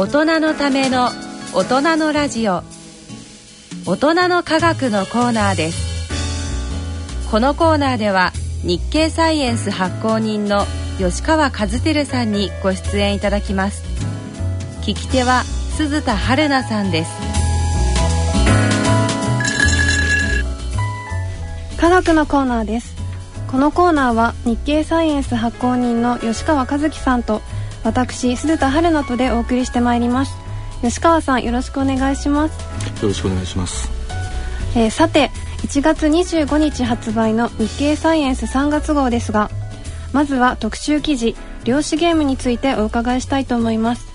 大人のための大人のラジオ。大人の科学のコーナーです。このコーナーでは日経サイエンス発行人の吉川和輝さんにご出演いただきます。聞き手は鈴田春奈さんです。科学のコーナーです。このコーナーは日経サイエンス発行人の吉川和樹さんと私鈴田春菜とでお送りしてまいります。吉川さんよろしくお願いします。よろしくお願いします、えー、さて1月25日発売の日経サイエンス3月号ですがまずは特集記事量子ゲームについてお伺いしたいと思います、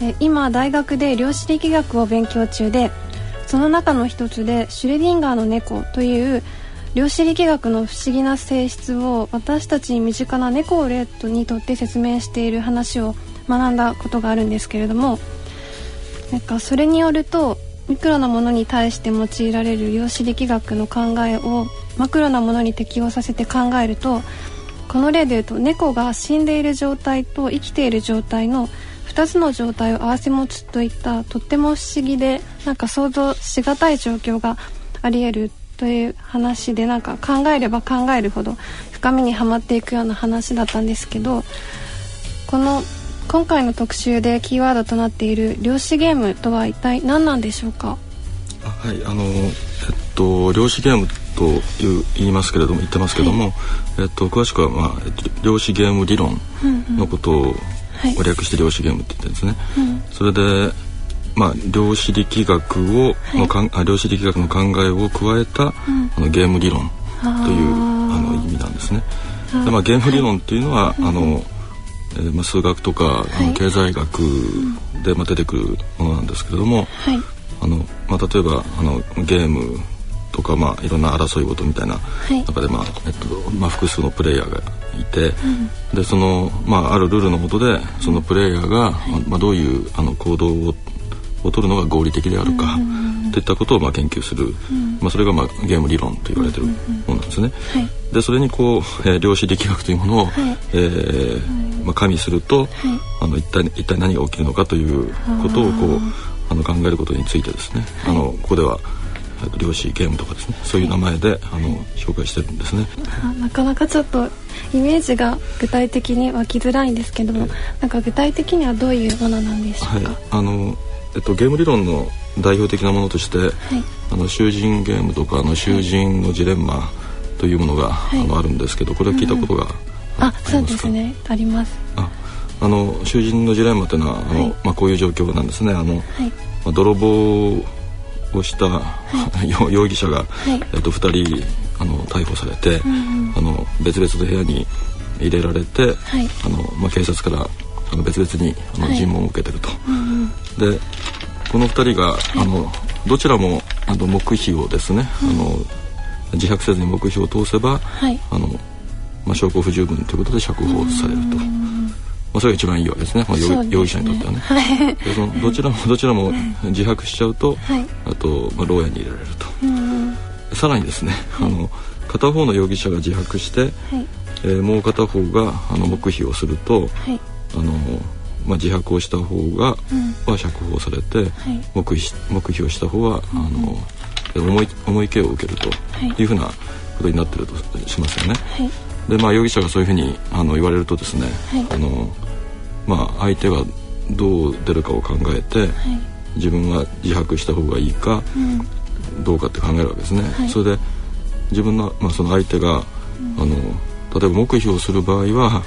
えー、今大学で量子力学を勉強中でその中の一つでシュレディンガーの猫という量子力学の不思議な性質を私たちに身近な猫をレッドにとって説明している話を学んだことがあるんですけれどもなんかそれによるとミクロなものに対して用いられる量子力学の考えをマクロなものに適応させて考えるとこの例で言うと猫が死んでいる状態と生きている状態の2つの状態を併せ持つといったとっても不思議でなんか想像しがたい状況がありえるという話でなんか考えれば考えるほど深みにはまっていくような話だったんですけどこの今回の特集でキーワードとなっている量子ゲームとは一体何なんでしょうか？はいあのえっと量子ゲームという言いますけれども言ってますけども、はい、えっと詳しくはまあ量子ゲーム理論のことを略して量子ゲームって言ってるんですね。うん、それでまあ、量子力学を、のかんあ量子力学の考えを加えた、あのゲーム理論というあの意味なんですね。でまあ、ゲーム理論っていうのは、あのえーまあ、数学とか、あの経済学で、まあ、出てくるものなんですけれども、あのまあ、例えばあのゲームとか、まあ、いろんな争い事みたいな中で、まあえっとまあ、複数のプレイヤーがいて、でその、まあ、あるルールのもとでそのプレイヤーが、まあ、どういうあの行動をを取るのが合理的であるか、といったことをまあ研究する、まあ、それがまあゲーム理論と言われてるものなんですね。でそれにこう、えー、量子力学というものを、はい、えー、まあ、加味すると、はい、あの一体一体何が起きるのかということをこうあの考えることについてですね、あのここでは量子ゲームとかですね。そういう名前で、あの紹介してるんですね。なかなかちょっとイメージが具体的に湧きづらいんですけども、なんか具体的にはどういうものなんでしょうか、はい、あのえっと、ゲーム理論の代表的なものとして、はい、あの囚人ゲームとかあの囚人のジレンマというものが、はい、あのあるんですけどこれは聞いたことが、うん、あそうですね。ありますああの囚人のジレンマというのはあの、はい、まあ、こういう状況なんですね。あの、まあ、泥棒をした、容疑者が、えっと、2人あの逮捕されて、うん、あの別々の部屋に入れられて、あのまあ、警察からあの別々にあの尋問を受けてると。でこの2人が、あのどちらもあの黙秘をですね、あの自白せずに黙秘を通せば、あのまあ、証拠不十分ということで釈放されると。まあ、それが一番いいわけですね、まあ、容疑者にとってはね。はい、でそのどちらも どちらも自白しちゃうと、はい、あと、まあ、牢屋に入れられると。さらにですね、あの片方の容疑者が自白して、はい、えー、もう片方があの黙秘をすると、あのまあ、自白をした方が、は釈放されて、黙秘黙秘をした方は、あの重い重い刑を受けるとい。うふうなことになってるとしますよね。でまあ容疑者がそういうふうにあの言われるとですね、あのまあ、相手がどう出るかを考えて、自分は自白した方がいいか、どうかって考えるわけですね。それで自分の、まあ、その相手が、あの例えば黙秘をする場合は、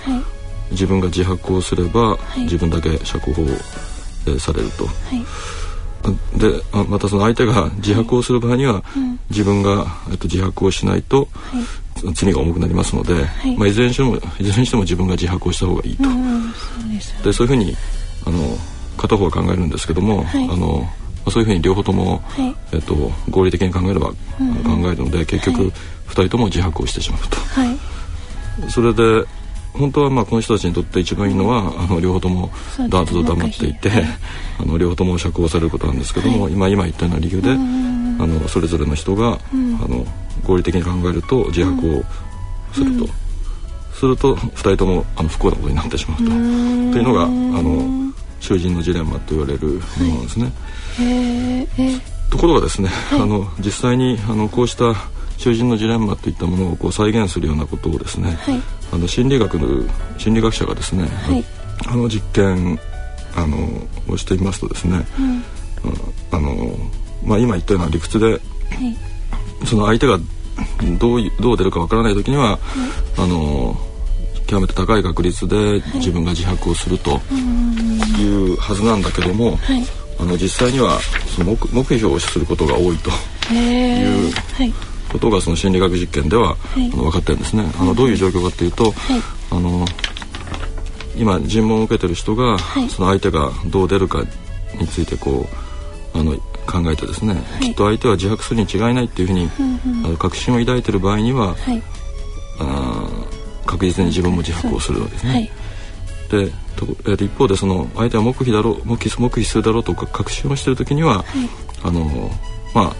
自分が自白をすれば、はい、自分だけ釈放、えー、されると。はい。でまたその相手が自白をする場合には、はい。うん、自分が、えっと、自白をしないと、はい、罪が重くなりますので、はい、まあ、いずれにしてもいずれにしても自分が自白をした方がいいと。うん、そうでそういうふうにあの片方は考えるんですけども、あのまあ、そういうふうに両方とも、えっと、合理的に考えれば、うん、考えるので結局、2人とも自白をしてしまうと。それで本当はまあこの人たちにとって一番いいのはあの両方ともダーツと黙っていて、あの両方とも釈放されることなんですけども、はい、今今言ったような理由で、あのそれぞれの人が、あの合理的に考えると自白をすると、すると2人ともあの不幸なことになってしまうと。というのがあの囚人のジレンマと言われるものなんですね。へところがですね、あの実際にあのこうした囚人のジレンマといったものをこう再現するようなことをですね、あの心理学の心理学者がですね、あの実験あのをしてみますとですね、あのまあ、今言ったような理屈で、その相手がどうどう出るかわからない時には、あの極めて高い確率で自分が自白をするというはずなんだけども、あの実際にはその目目標をすることが多いということがその心理学実験では、あの分かってるんですね。あのどういう状況かというと、あの今尋問を受けてる人が、その相手がどう出るかについてこうあの考えてですね、きっと相手は自白するに違いないっていうふうに、あの確信を抱いてる場合には、あ確実に自分も自白をするわけですね。でとえー、一方でその相手は黙秘だろう黙秘黙秘するだろうとか確信をしている時には、あのまあ、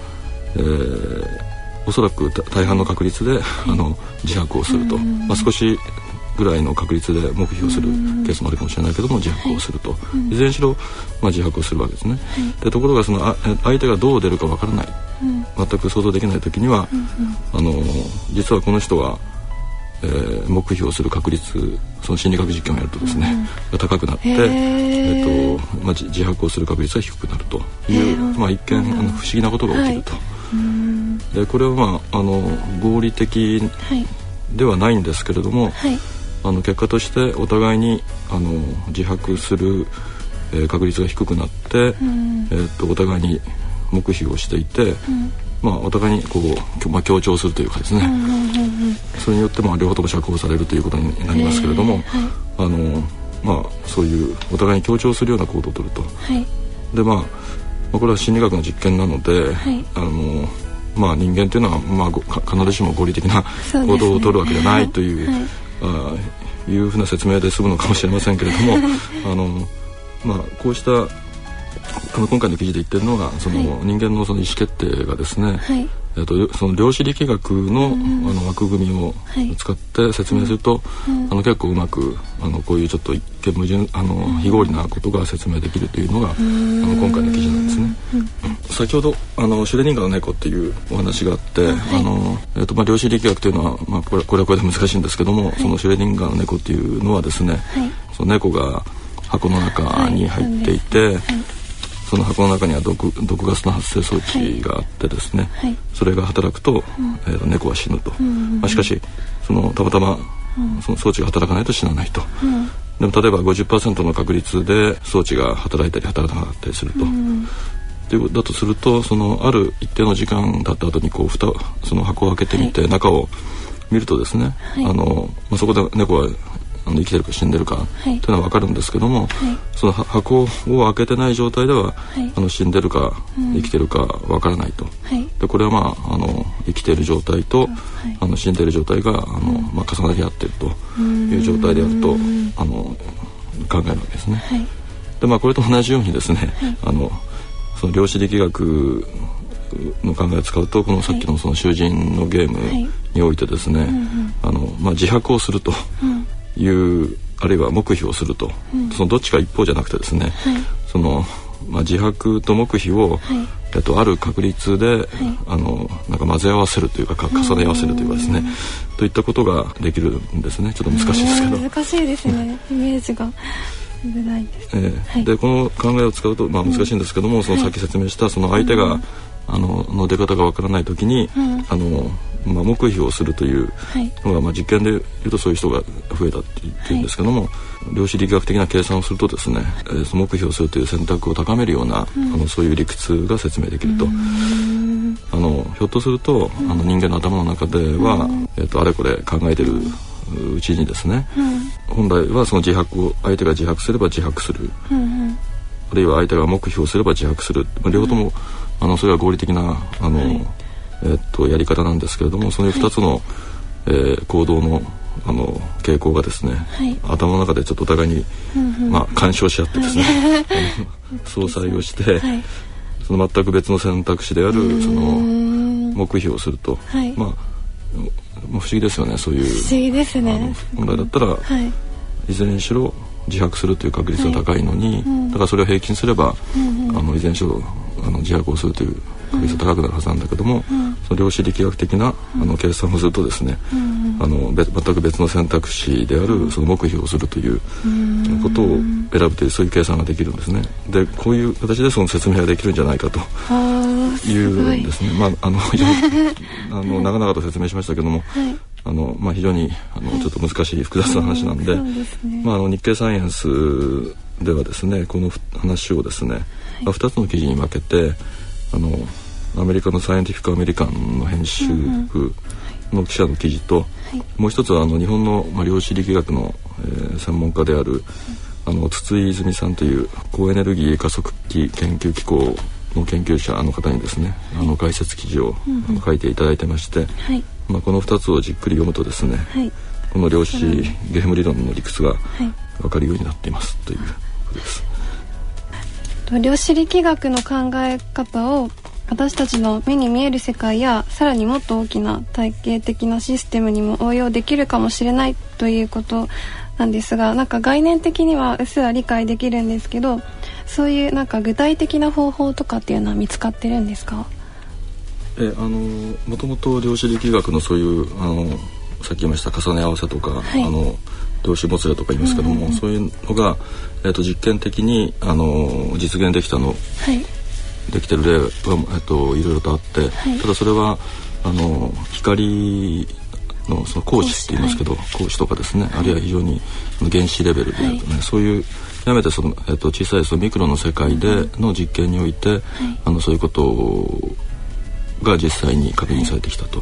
えー、おそらく大半の確率で、あの自白をすると、まあ、少しぐらいの確率で黙秘をするケースもあるかもしれないけども自白をすると、いずれにしろ、まあ、自白をするわけですね。でところがそのあ相手がどう出るかわからない、全く想像できない時には、あの実はこの人はえー、黙秘をする確率その心理学実験をやるとですね、うん、高くなって、えーとまあ、自白をする確率は低くなるという、まあ、一見、あの不思議なことが起きると。はい、でこれは、まあ、あの合理的ではないんですけれども、はい、あの結果としてお互いにあの自白する、えー、確率が低くなって、えーと、お互いに黙秘をしていて、まあ、お互いにこう、まあ、強調するというかですね、それによってまあ両方とも釈放されるということになりますけれども、あのまあ、そういうお互いに強調するような行動をとると。でまあこれは心理学の実験なので、あのまあ、人間というのは、まあ、必ずしも合理的な行動をとるわけじゃないという、ねはい、あいうふうな説明で済むのかもしれませんけれども あの、まあ、こうしたあの今回の記事で言ってるのはその、人間のその意思決定がですね、はい、えっと、その量子力学の,、あの枠組みを使って説明すると、あの結構うまくあのこういうちょっと一見矛盾あの非合理なことが説明できるというのが、あの今回の記事なんですね。先ほどあのシュレディンガーの猫っていうお話があって、あのえっとまあ量子力学というのはまあこれこれはこれで難しいんですけども、そのシュレディンガーの猫っていうのはですね、その猫が箱の中に入っていて、その箱の中には毒毒ガスの発生装置があってですね、はい、それが働くと、うん、えー、猫は死ぬと、うん、まあ、しかしそのたまたまその装置が働かないと死なないと、うん、でも例えば50%の確率で装置が働いたり働かなかったりすると。うだとするとそのある一定の時間経った後にこう蓋その箱を開けてみて、中を見るとですね、はい、あのまあ、そこで猫はあの生きてるか死んでるか、とい。うのは分かるんですけども、その箱を開けてない状態では、あの死んでるか、生きてるか分からないと、でこれはまああの生きている状態と、あの死んでいる状態があの、まあ、重なり合っているという状態であるとあの考えるわけですね。でまあこれと同じようにですね、あのその量子力学の考えを使うとこのさっきのその囚人のゲームにおいてですね、あのまあ、自白をするというあるいは黙秘をすると、うん、そのどっちか一方じゃなくてですね、はい、そのまあ、自白と黙秘を、はい、えっと、ある確率で、はい、あのなんか混ぜ合わせるというか重ね合わせるというかですねといったことができるんですね。ちょっと難しいですけど。難しいですね。イメージが。えーはい、でこの考えを使うと、まあ、難しいんですけども、うん、そのさっき説明したその相手が、あのの出方がわからない時に、うん、あのまあ、黙秘をするというのが、まあ、実験でいうとそういう人が増えたって言うんですけども、はい、量子力学的な計算をするとですね、えー、黙秘をするという選択を高めるような、うん、あのそういう理屈が説明できると。あのひょっとすると、あの人間の頭の中では、えーと、あれこれ考えてるうちにですね、本来はその自白を相手が自白すれば自白する、あるいは相手が黙秘をすれば自白する、まあ、両方とも、あのそれは合理的なあの、はいえっと、やり方なんですけれどもその2つの、はい、えー、行動のあの傾向がですね、はい、頭の中でちょっとお互いに、うんうん、まあ、干渉し合ってですね、はい、相殺をして、はい、その全く別の選択肢であるその黙秘をすると、まあ不思議ですよねそういう。不思議ですね。本来だったら、い、ずれにしろ自白するという確率が高いのに、はいうん、だからそれを平均すれば、うんうん、あの遺伝子をあの自白をするという確率が高くなるはずなん。だけども、うん、その量子力学的なあの計算をするとですね、うん、あの全く別の選択肢であるその黙秘をするということを選ぶというそういう計算ができるんですね。でこういう形でその説明ができるんじゃないかとい。うんですね。まああの あの長々と説明しましたけども、はい。あのまあ、非常にあの、ちょっと難しい複雑な話なんで,、まあ、あの日経サイエンスではですねこの話をですね、はい。まあ、2つの記事に分けてあのアメリカのサイエンティフィック・アメリカンの編集部の記者の記事と、はい、もう一つはあの日本の、まあ、量子力学の、えー、専門家である、あの筒井泉さんという高エネルギー加速器研究機構の研究者の方にですね、あの解説記事を、書いていただいてまして、はい、まあ、この2つをじっくり読むとですね、はい、この量子ゲーム理論の理屈が分かるようになっていますということです。量子力学の考え方を私たちの目に見える世界やさらにもっと大きな体系的なシステムにも応用できるかもしれないということなんですがなんか概念的にはうっすら理解できるんですけどそういうなんか具体的な方法とかっていうのは見つかってるんですか？えあのもともと量子力学のそういうあのさっき言いました重ね合わせとか、はい、あの量子もつれとか言いますけども、うんそういうのが、えーと、実験的にあの実現できたの、はい、できてる例は、えーと、いろいろとあって、はい、ただそれはあの光のその光子って言いますけど光子とかですね、あるいは非常に原子レベルで、ね、そういう極めてその、えーと、小さいそのミクロの世界での実験において、あのそういうことをが実際に確認されてきたと、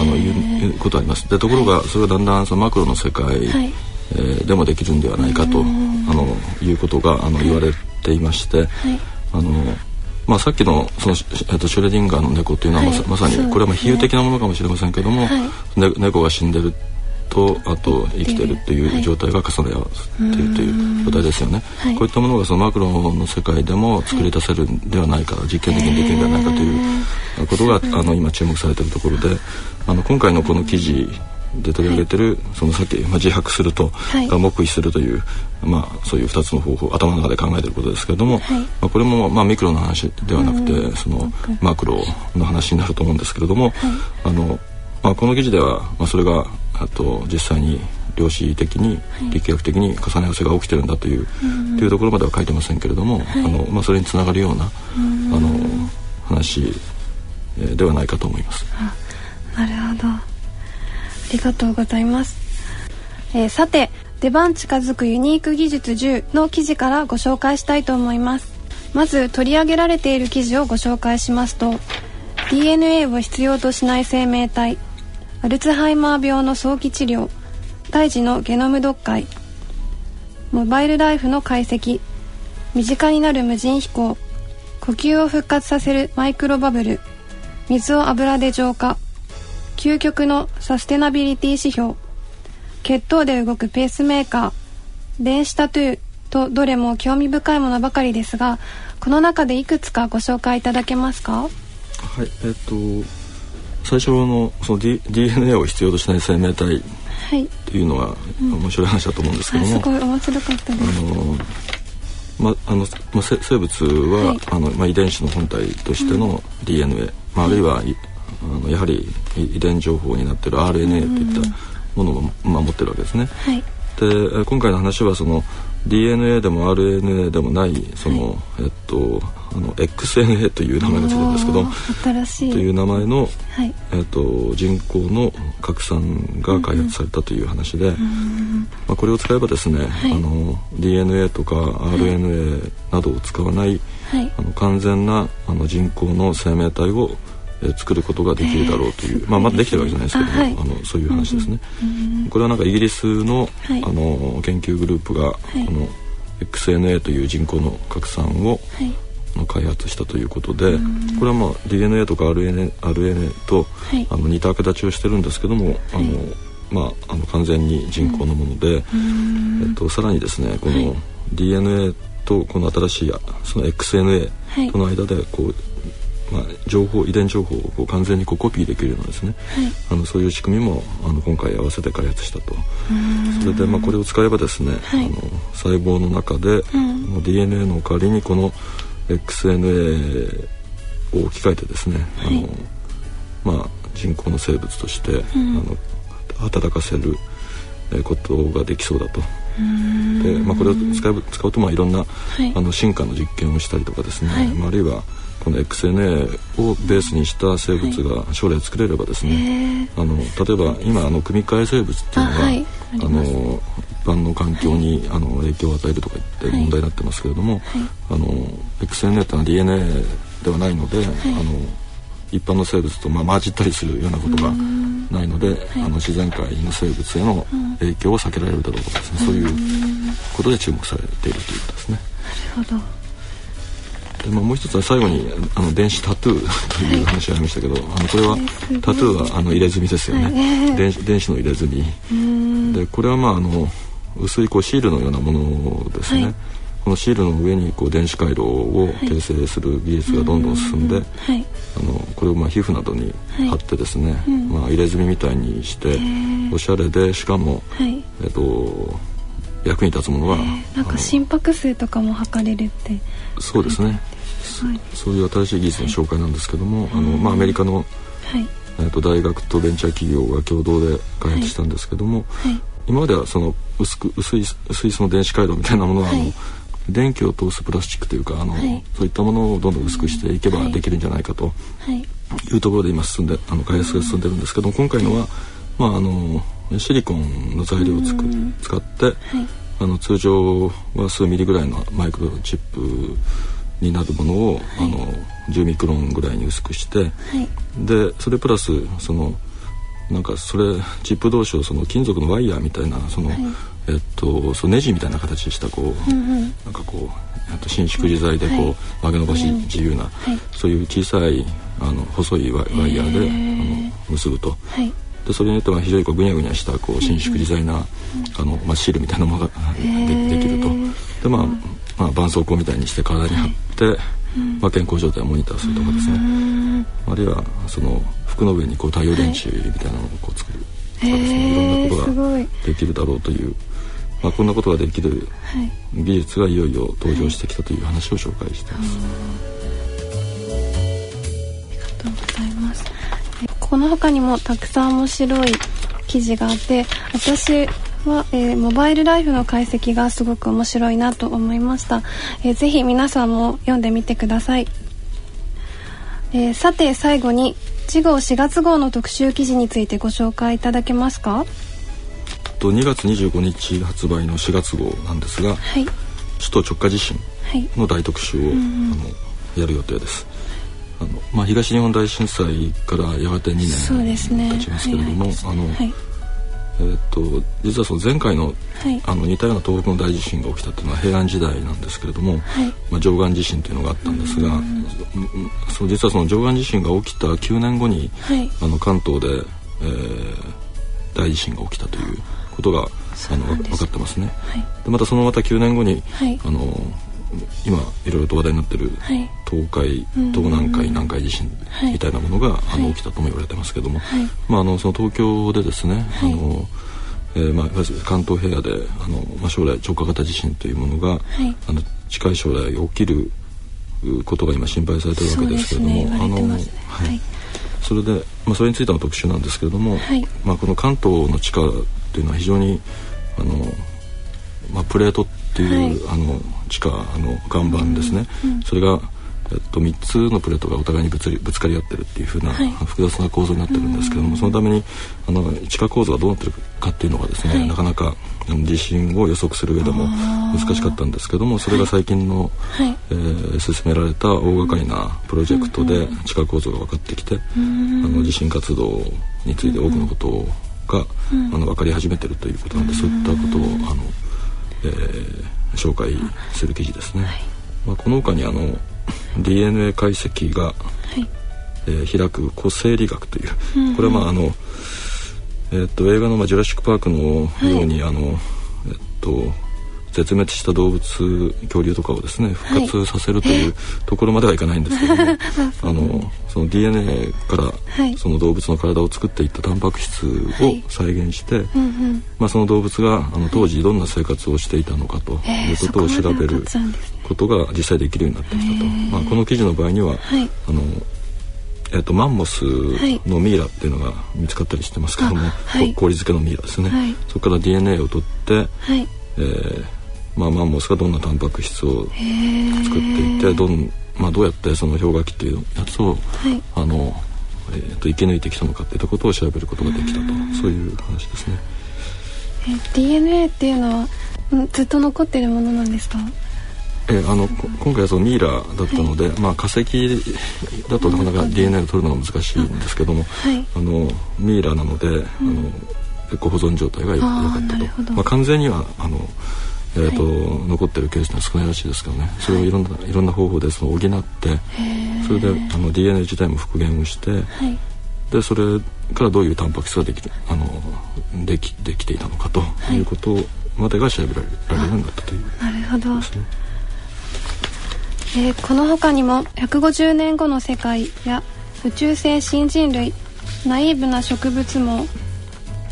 あのいうことあります。でところがそれがだんだんそのマクロの世界、えー、でもできるんではないかとあのいうことがあの言われていまして、あのまあ、さっきのその、えっと、シュレディンガーの猫というのはまさ,、まさにこれはまあ比喩的なものかもしれませんけども、ね、猫が死んでるとあと生きてるという状態が重ね合わせているという状態ですよね、はい、こういったものがそのマクロの世界でも作り出せるんではないか、実験的にできるんではないかということがあの今注目されているところであの今回のこの記事で取り上げてる、そのさっき、まあ、自白すると、が黙秘するという、まあ、そういう2つの方法頭の中で考えていることですけれども、まあ、これも、まあ、ミクロの話ではなくて、そのマクロの話になると思うんですけれども、あのまあ、この記事では、まあ、それがあと実際に量子的に力学的に重ね合わせが起きてるんだという、はい、というところまでは書いてませんけれども、はい、あのまあ、それにつながるような、あの話、えー、ではないかと思います。なるほど。ありがとうございます、えー、さて出番近づくユニーク技術10の記事からご紹介したいと思います。まず取り上げられている記事をご紹介しますと DNA を必要としない生命体アルツハイマー病の早期治療胎児のゲノム読解モバイルライフの解析身近になる無人飛行呼吸を復活させるマイクロバブル水を油で浄化究極のサステナビリティ指標血糖で動くペースメーカー電子タトゥーとどれも興味深いものばかりですがこの中でいくつかご紹介いただけますか？はいえっと最初のその、D、DNA を必要としない生命体っていうのは面白い話だと思うんですけども、すごい面白かったです。あのまあのまあ、生物は、はい、あのまあ、遺伝子の本体としての DNA、うん、まあ、あるいは、あのやはり遺伝情報になってる RNA といったものを、まあ、持ってるわけですね。はい、で今回の話はその DNA でも RNA でもないその、はい、えっとあの XNA という名前がついてるんですけど新しい。という名前の、はい、えっと人工の核酸が開発されたという話で、うん、まあ、これを使えばですね、はい、あの DNA とか RNA などを使わない、あの完全なあの人工の生命体を作ることができるだろうという、まあ、まだできてるわけじゃないですけどもあ、はい、あのそういう話ですね、うんうん、これはなんかイギリスの,、あの研究グループが、この XNA という人工の拡散を、開発したということで、これはまあ DNA とか RNA, RNA と、あの似た形をしてるんですけども、あのまあ、あの完全に人工のもので、えっと、さらにですねこの DNA とこの新しいその XNA との間でこうまあ、情報遺伝情報をこう完全にこうコピーできるようなですね、はい、あのそういう仕組みもあの今回合わせて開発したと。それでまあこれを使えばですね、はい、あの細胞の中で、うん、DNA の代わりにこの XNA を置き換えてですね、はい、あのまあ、人工の生物として、うん、あの働かせることができそうだと。でまあ、これを使う使うとまあいろんな、はい、あの進化の実験をしたりとかですね、はい、まあ、あるいはこの XNA をベースにした生物が将来作れればですね、はい、あの例えば今あの組み換え生物っていうのがあ、の一般の環境に、あの影響を与えるとか言って問題になってますけれども、あの XNA ってのは DNA ではないので、あの一般の生物とまあ混じったりするようなことがないので、あの自然界の生物への影響を避けられるだろうとかですね、そういうことで注目されているということですね。なるほど。でまあ、もう一つは最後にあの電子タトゥー という話がありましたけど、はい、あのこれはタトゥーはあの入れ墨ですよね、はい、電子電子の入れ墨。でこれはまああの薄いこうシールのようなものですね、はい、このシールの上にこう電子回路を形成する技術がどんどん進んで、あのこれをまあ皮膚などに貼ってですね、まあ、入れ墨みたいにしておしゃれでしかも、えっと役に立つものは、なんか心拍数とかも測れるって。そうですねそういう新しい技術の紹介なんですけども、あのまあ、アメリカの、はい。えー、と大学とベンチャー企業が共同で開発したんですけども、はい。今まではその薄く薄い薄いその電子回路みたいなものは、あの電気を通すプラスチックというかあの、そういったものをどんどん薄くしていけばできるんじゃないかとい。うところで今進んであの開発が進んでるんですけども今回のは、まあ、あのシリコンの材料をつく使って、あの通常は数ミリぐらいのマイクロチップになるものを、はい、あの10ミクロンぐらいに薄くして、はい、でそれプラスそのなんかそれチップ同士をその金属のワイヤーみたいなその、はい、えっとそのネジみたいな形したこう、うんうん、なんかこうと伸縮自在でこう、曲げ伸ばし自由な、そういう小さいあの細いワイヤーであの結ぶと。でそれによっては非常にこうぐにゃぐにゃしたこう伸縮自在な、あのまあ、シールみたいなものがでできると。でまあまあ、絆創膏みたいにして体に貼って、はい、まあ、健康状態をモニターするとかですね。あるいはその服の上にこう太陽電池みたいなのをこう作る。とかですね、はい、いろんなことができるだろうという、まあ、こんなことができる技術がいよいよ登場してきたという話を紹介しています。ありがとうございます。この他にもたくさん面白い記事があって私は、えー、モバイルライフの解析がすごく面白いなと思いました、えー、ぜひ皆さんも読んでみてください、えー、さて最後に次号4月号の特集記事についてご紹介いただけますか？と2月25日発売の4月号なんですが、はい、首都直下地震の大特集を、はい、あのやる予定です。あのまあ、東日本大震災からやがて2年経ちますけれども、ねはい。はい、あの、はいえー、っと実はその前回の,、あの似たような東北の大地震が起きたっていうのは平安時代なんですけれども、まあ、上岸地震というのがあったんですが、そう実はその上岸地震が起きた9年後に、あの関東で、えー、大地震が起きたということがあの分かってますね。でまたそのまた9年後に、あの今いろいろと話題になってる東海、東南海南海地震みたいなものが、あの起きたとも言われてますけども、まあ、あのその東京でですね、あのえーまあ、関東平野であの、まあ、将来直下型地震というものが、あの近い将来起きることが今心配されてるわけですけれども、ね、あの、はい、それで、まあ、それについての特集なんですけれども、はい、まあ、この関東の地下というのは非常にあの、まあ、プレートっていう、はい、あの地下あの岩盤ですね、うんうん、それが、えっと、3つのプレートがお互いにぶつぶつかり合ってるっていうふうな、はい、複雑な構造になってるんですけども、そのためにあの地下構造がどうなってるかっていうのがですね、はい、なかなか地震を予測する上でも難しかったんですけどもそれが最近の、はい、えー、進められた大掛かりなプロジェクトで地下構造が分かってきて、あの地震活動について多くのことが、あの分かり始めてるということなんでそういったことをあの、えー、紹介する記事ですね。はい、まあ、この他にあの DNA 解析が、はい、えー、開く個性理学という、うんうん、これはまああの、えー、っと映画の、まあ「ジュラシック・パーク」のように、はい、あのえっと絶滅した動物恐竜とかをですね復活させるという、ところまではいかないんですけども あのその DNA からその動物の体を作っていったタンパク質を再現して、まあ、その動物があの当時どんな生活をしていたのかということを調べることが実際できるようになってきたと。まあ、この記事の場合には、あのえーと、マンモスのミイラっていうのが見つかったりしてますけども、はい、氷漬けのミイラですね、はい、そこから DNA を取って、はい、えー、まあ、マンモスがどんなタンパク質を作っていてどん、まあ、どうやってその氷河期っていうやつを、あのえーと、生き抜いてきたのかっていったことを調べることができたと。そういう話ですね。え DNA っていうのはずっと残ってるものなんですか？えあの今回はそのミイラだったので、はい、まあ、化石だとなかなか DNA を取るのが難しいんですけども、はい、あのミイラなので、うん、あの結構保存状態が良かったと。まあ、完全にはあの、えーと、はい、残ってるケースは少ないらしいですけどね。それをいろんな,、い、ろんな方法でその補ってそれであの DNA 自体も復元をして、でそれからどういうタンパク質ができあのできできていたのかとい。うことまでが調べられるようになったという、なるほど。えー、この他にも150年後の世界や宇宙性新人類ナイーブな植物も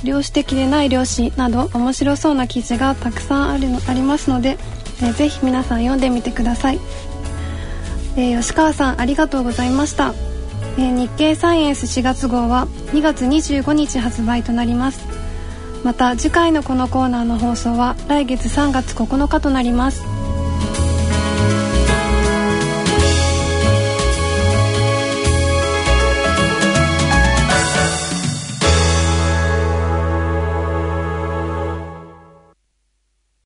量子的でない量子など面白そうな記事がたくさんあるのありますので、えー、ぜひ皆さん読んでみてください、えー、吉川さんありがとうございました、えー、日経サイエンス4月号は2月25日発売となります。また次回のこのコーナーの放送は来月3月9日となります。